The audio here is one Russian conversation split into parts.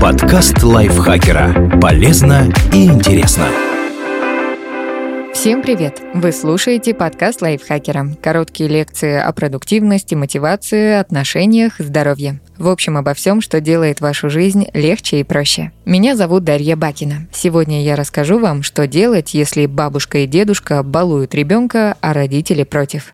Подкаст лайфхакера. Полезно и интересно. Всем привет! Вы слушаете подкаст лайфхакера. Короткие лекции о продуктивности, мотивации, отношениях, здоровье. В общем, обо всем, что делает вашу жизнь легче и проще. Меня зовут Дарья Бакина. Сегодня я расскажу вам, что делать, если бабушка и дедушка балуют ребенка, а родители против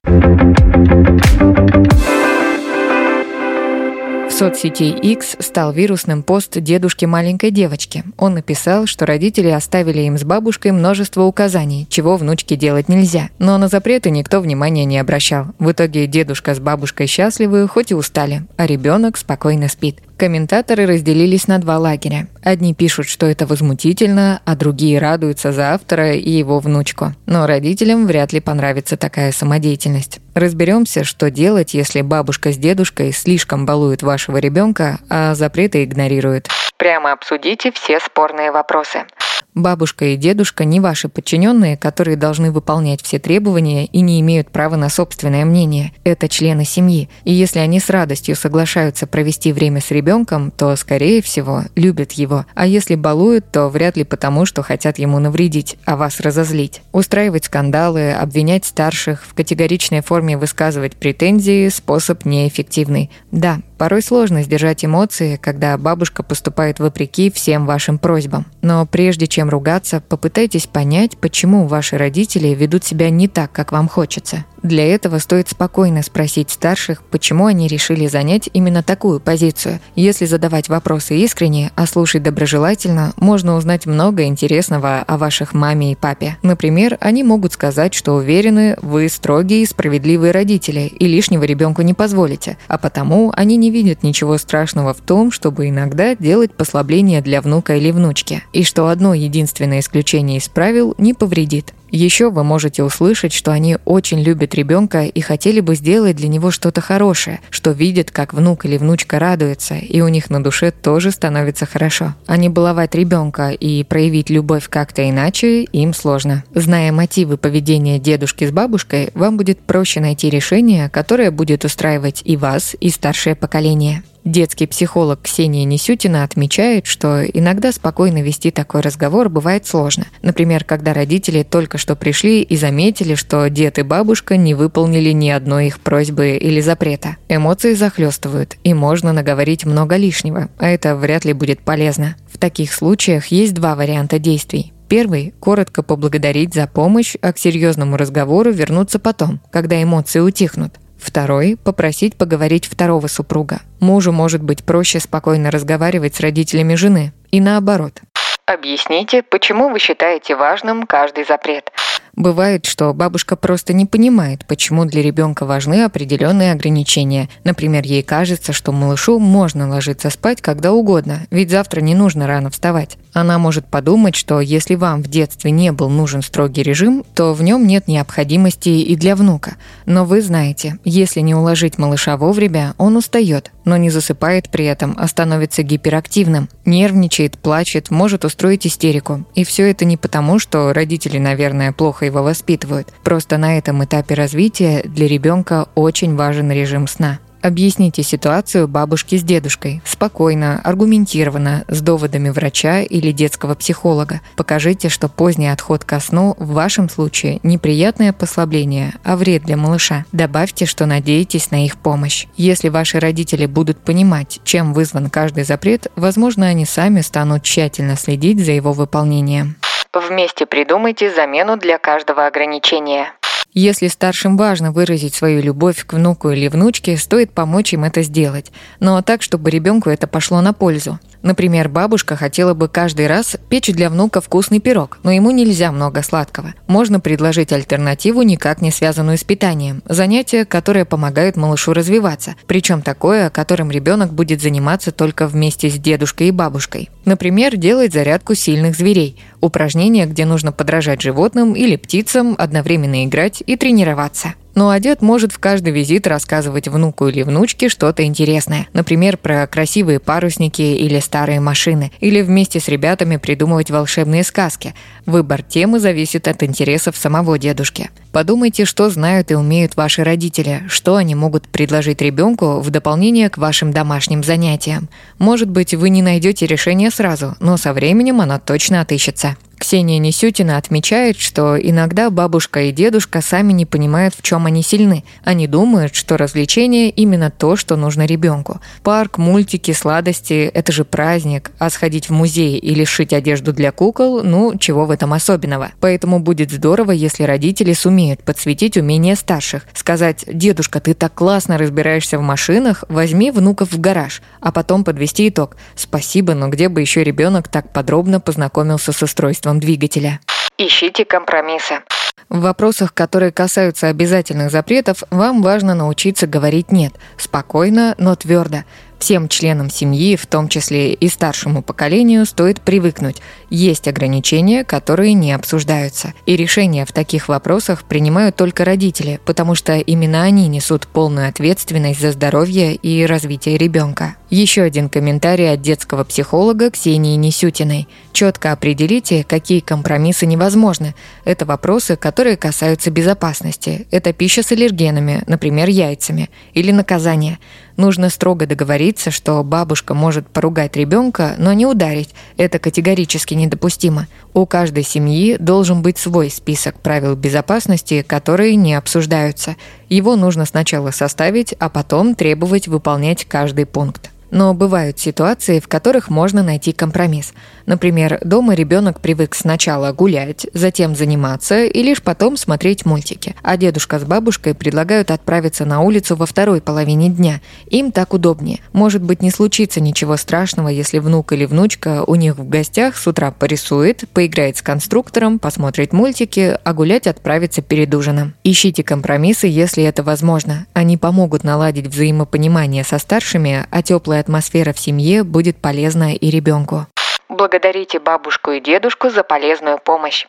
соцсети X стал вирусным пост дедушки маленькой девочки. Он написал, что родители оставили им с бабушкой множество указаний, чего внучке делать нельзя. Но на запреты никто внимания не обращал. В итоге дедушка с бабушкой счастливы, хоть и устали, а ребенок спокойно спит. Комментаторы разделились на два лагеря. Одни пишут, что это возмутительно, а другие радуются за автора и его внучку. Но родителям вряд ли понравится такая самодеятельность. Разберемся, что делать, если бабушка с дедушкой слишком балуют вашего ребенка, а запреты игнорируют. Прямо обсудите все спорные вопросы. Бабушка и дедушка не ваши подчиненные, которые должны выполнять все требования и не имеют права на собственное мнение. Это члены семьи. И если они с радостью соглашаются провести время с ребенком, то, скорее всего, любят его. А если балуют, то вряд ли потому, что хотят ему навредить, а вас разозлить. Устраивать скандалы, обвинять старших, в категоричной форме высказывать претензии – способ неэффективный. Да, порой сложно сдержать эмоции, когда бабушка поступает вопреки всем вашим просьбам. Но прежде чем ругаться, попытайтесь понять, почему ваши родители ведут себя не так, как вам хочется. Для этого стоит спокойно спросить старших, почему они решили занять именно такую позицию. Если задавать вопросы искренне, а слушать доброжелательно, можно узнать много интересного о ваших маме и папе. Например, они могут сказать, что уверены, вы строгие и справедливые родители и лишнего ребенку не позволите, а потому они не видят ничего страшного в том, чтобы иногда делать послабления для внука или внучки, и что одно единственное исключение из правил не повредит. Еще вы можете услышать, что они очень любят ребенка и хотели бы сделать для него что-то хорошее, что видят, как внук или внучка радуется, и у них на душе тоже становится хорошо. А не баловать ребенка и проявить любовь как-то иначе им сложно. Зная мотивы поведения дедушки с бабушкой, вам будет проще найти решение, которое будет устраивать и вас, и старшее поколение. Детский психолог Ксения Несютина отмечает, что иногда спокойно вести такой разговор бывает сложно. Например, когда родители только что пришли и заметили, что дед и бабушка не выполнили ни одной их просьбы или запрета. Эмоции захлестывают, и можно наговорить много лишнего, а это вряд ли будет полезно. В таких случаях есть два варианта действий. Первый – коротко поблагодарить за помощь, а к серьезному разговору вернуться потом, когда эмоции утихнут. Второй – попросить поговорить второго супруга. Мужу может быть проще спокойно разговаривать с родителями жены. И наоборот. Объясните, почему вы считаете важным каждый запрет. Бывает, что бабушка просто не понимает, почему для ребенка важны определенные ограничения. Например, ей кажется, что малышу можно ложиться спать когда угодно, ведь завтра не нужно рано вставать. Она может подумать, что если вам в детстве не был нужен строгий режим, то в нем нет необходимости и для внука. Но вы знаете, если не уложить малыша вовремя, он устает, но не засыпает при этом, а становится гиперактивным, нервничает, плачет, может устроить истерику. И все это не потому, что родители, наверное, плохо его воспитывают. Просто на этом этапе развития для ребенка очень важен режим сна. Объясните ситуацию бабушки с дедушкой. Спокойно, аргументированно, с доводами врача или детского психолога. Покажите, что поздний отход ко сну в вашем случае неприятное послабление, а вред для малыша. Добавьте, что надеетесь на их помощь. Если ваши родители будут понимать, чем вызван каждый запрет, возможно, они сами станут тщательно следить за его выполнением. Вместе придумайте замену для каждого ограничения. Если старшим важно выразить свою любовь к внуку или внучке, стоит помочь им это сделать, но так, чтобы ребенку это пошло на пользу. Например, бабушка хотела бы каждый раз печь для внука вкусный пирог, но ему нельзя много сладкого. Можно предложить альтернативу, никак не связанную с питанием. Занятие, которое помогает малышу развиваться. Причем такое, которым ребенок будет заниматься только вместе с дедушкой и бабушкой. Например, делать зарядку сильных зверей. Упражнение, где нужно подражать животным или птицам, одновременно играть и тренироваться. Ну а дед может в каждый визит рассказывать внуку или внучке что-то интересное. Например, про красивые парусники или старые машины. Или вместе с ребятами придумывать волшебные сказки. Выбор темы зависит от интересов самого дедушки. Подумайте, что знают и умеют ваши родители, что они могут предложить ребенку в дополнение к вашим домашним занятиям. Может быть, вы не найдете решение сразу, но со временем оно точно отыщется. Ксения Несютина отмечает, что иногда бабушка и дедушка сами не понимают, в чем они сильны. Они думают, что развлечение именно то, что нужно ребенку. Парк, мультики, сладости – это же праздник, а сходить в музей или шить одежду для кукол – ну, чего в этом особенного. Поэтому будет здорово, если родители сумеют подсветить умения старших. Сказать «Дедушка, ты так классно разбираешься в машинах, возьми внуков в гараж», а потом подвести итог «Спасибо, но где бы еще ребенок так подробно познакомился с устройством двигателя. Ищите компромиссы. В вопросах, которые касаются обязательных запретов, вам важно научиться говорить «нет» спокойно, но твердо. Всем членам семьи, в том числе и старшему поколению, стоит привыкнуть. Есть ограничения, которые не обсуждаются. И решения в таких вопросах принимают только родители, потому что именно они несут полную ответственность за здоровье и развитие ребенка. Еще один комментарий от детского психолога Ксении Несютиной. Четко определите, какие компромиссы невозможны. Это вопросы, которые касаются безопасности. Это пища с аллергенами, например, яйцами. Или наказание. Нужно строго договориться, что бабушка может поругать ребенка, но не ударить. Это категорически недопустимо. У каждой семьи должен быть свой список правил безопасности, которые не обсуждаются. Его нужно сначала составить, а потом требовать выполнять каждый пункт. Но бывают ситуации, в которых можно найти компромисс. Например, дома ребенок привык сначала гулять, затем заниматься и лишь потом смотреть мультики. А дедушка с бабушкой предлагают отправиться на улицу во второй половине дня. Им так удобнее. Может быть, не случится ничего страшного, если внук или внучка у них в гостях с утра порисует, поиграет с конструктором, посмотрит мультики, а гулять отправится перед ужином. Ищите компромиссы, если это возможно. Они помогут наладить взаимопонимание со старшими, а теплая атмосфера в семье будет полезна и ребенку. Благодарите бабушку и дедушку за полезную помощь.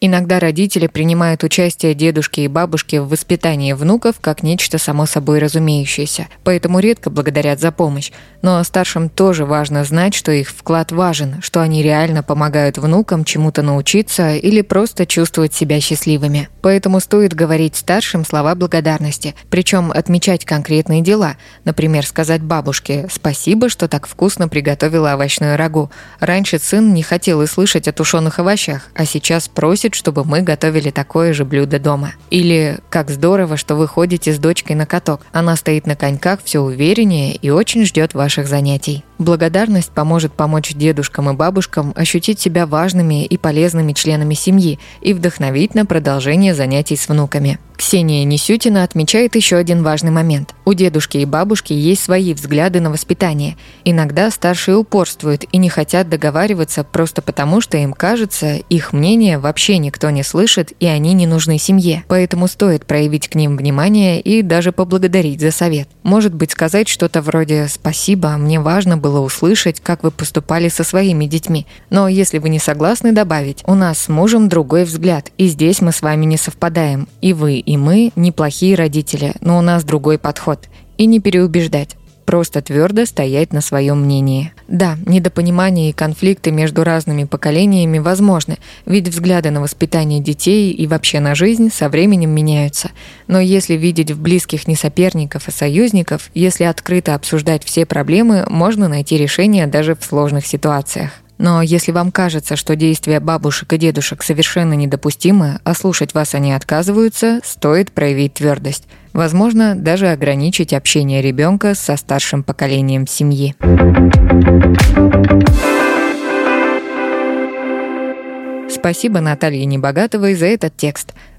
Иногда родители принимают участие дедушки и бабушки в воспитании внуков как нечто само собой разумеющееся, поэтому редко благодарят за помощь. Но старшим тоже важно знать, что их вклад важен, что они реально помогают внукам чему-то научиться или просто чувствовать себя счастливыми. Поэтому стоит говорить старшим слова благодарности, причем отмечать конкретные дела. Например, сказать бабушке «Спасибо, что так вкусно приготовила овощную рагу. Раньше сын не хотел и слышать о тушеных овощах, а сейчас просит чтобы мы готовили такое же блюдо дома. Или «Как здорово, что вы ходите с дочкой на каток. Она стоит на коньках все увереннее и очень ждет ваших занятий». Благодарность поможет помочь дедушкам и бабушкам ощутить себя важными и полезными членами семьи и вдохновить на продолжение занятий с внуками. Ксения Несютина отмечает еще один важный момент. У дедушки и бабушки есть свои взгляды на воспитание. Иногда старшие упорствуют и не хотят договариваться просто потому, что им кажется, их мнение вообще никто не слышит и они не нужны семье. Поэтому стоит проявить к ним внимание и даже поблагодарить за совет. Может быть сказать что-то вроде «Спасибо, мне важно было услышать, как вы поступали со своими детьми. Но если вы не согласны добавить, у нас с мужем другой взгляд, и здесь мы с вами не совпадаем. И вы, и мы неплохие родители, но у нас другой подход. И не переубеждать просто твердо стоять на своем мнении. Да, недопонимание и конфликты между разными поколениями возможны, ведь взгляды на воспитание детей и вообще на жизнь со временем меняются. Но если видеть в близких не соперников, а союзников, если открыто обсуждать все проблемы, можно найти решение даже в сложных ситуациях. Но если вам кажется, что действия бабушек и дедушек совершенно недопустимы, а слушать вас они отказываются, стоит проявить твердость. Возможно, даже ограничить общение ребенка со старшим поколением семьи. Спасибо Наталье Небогатовой за этот текст –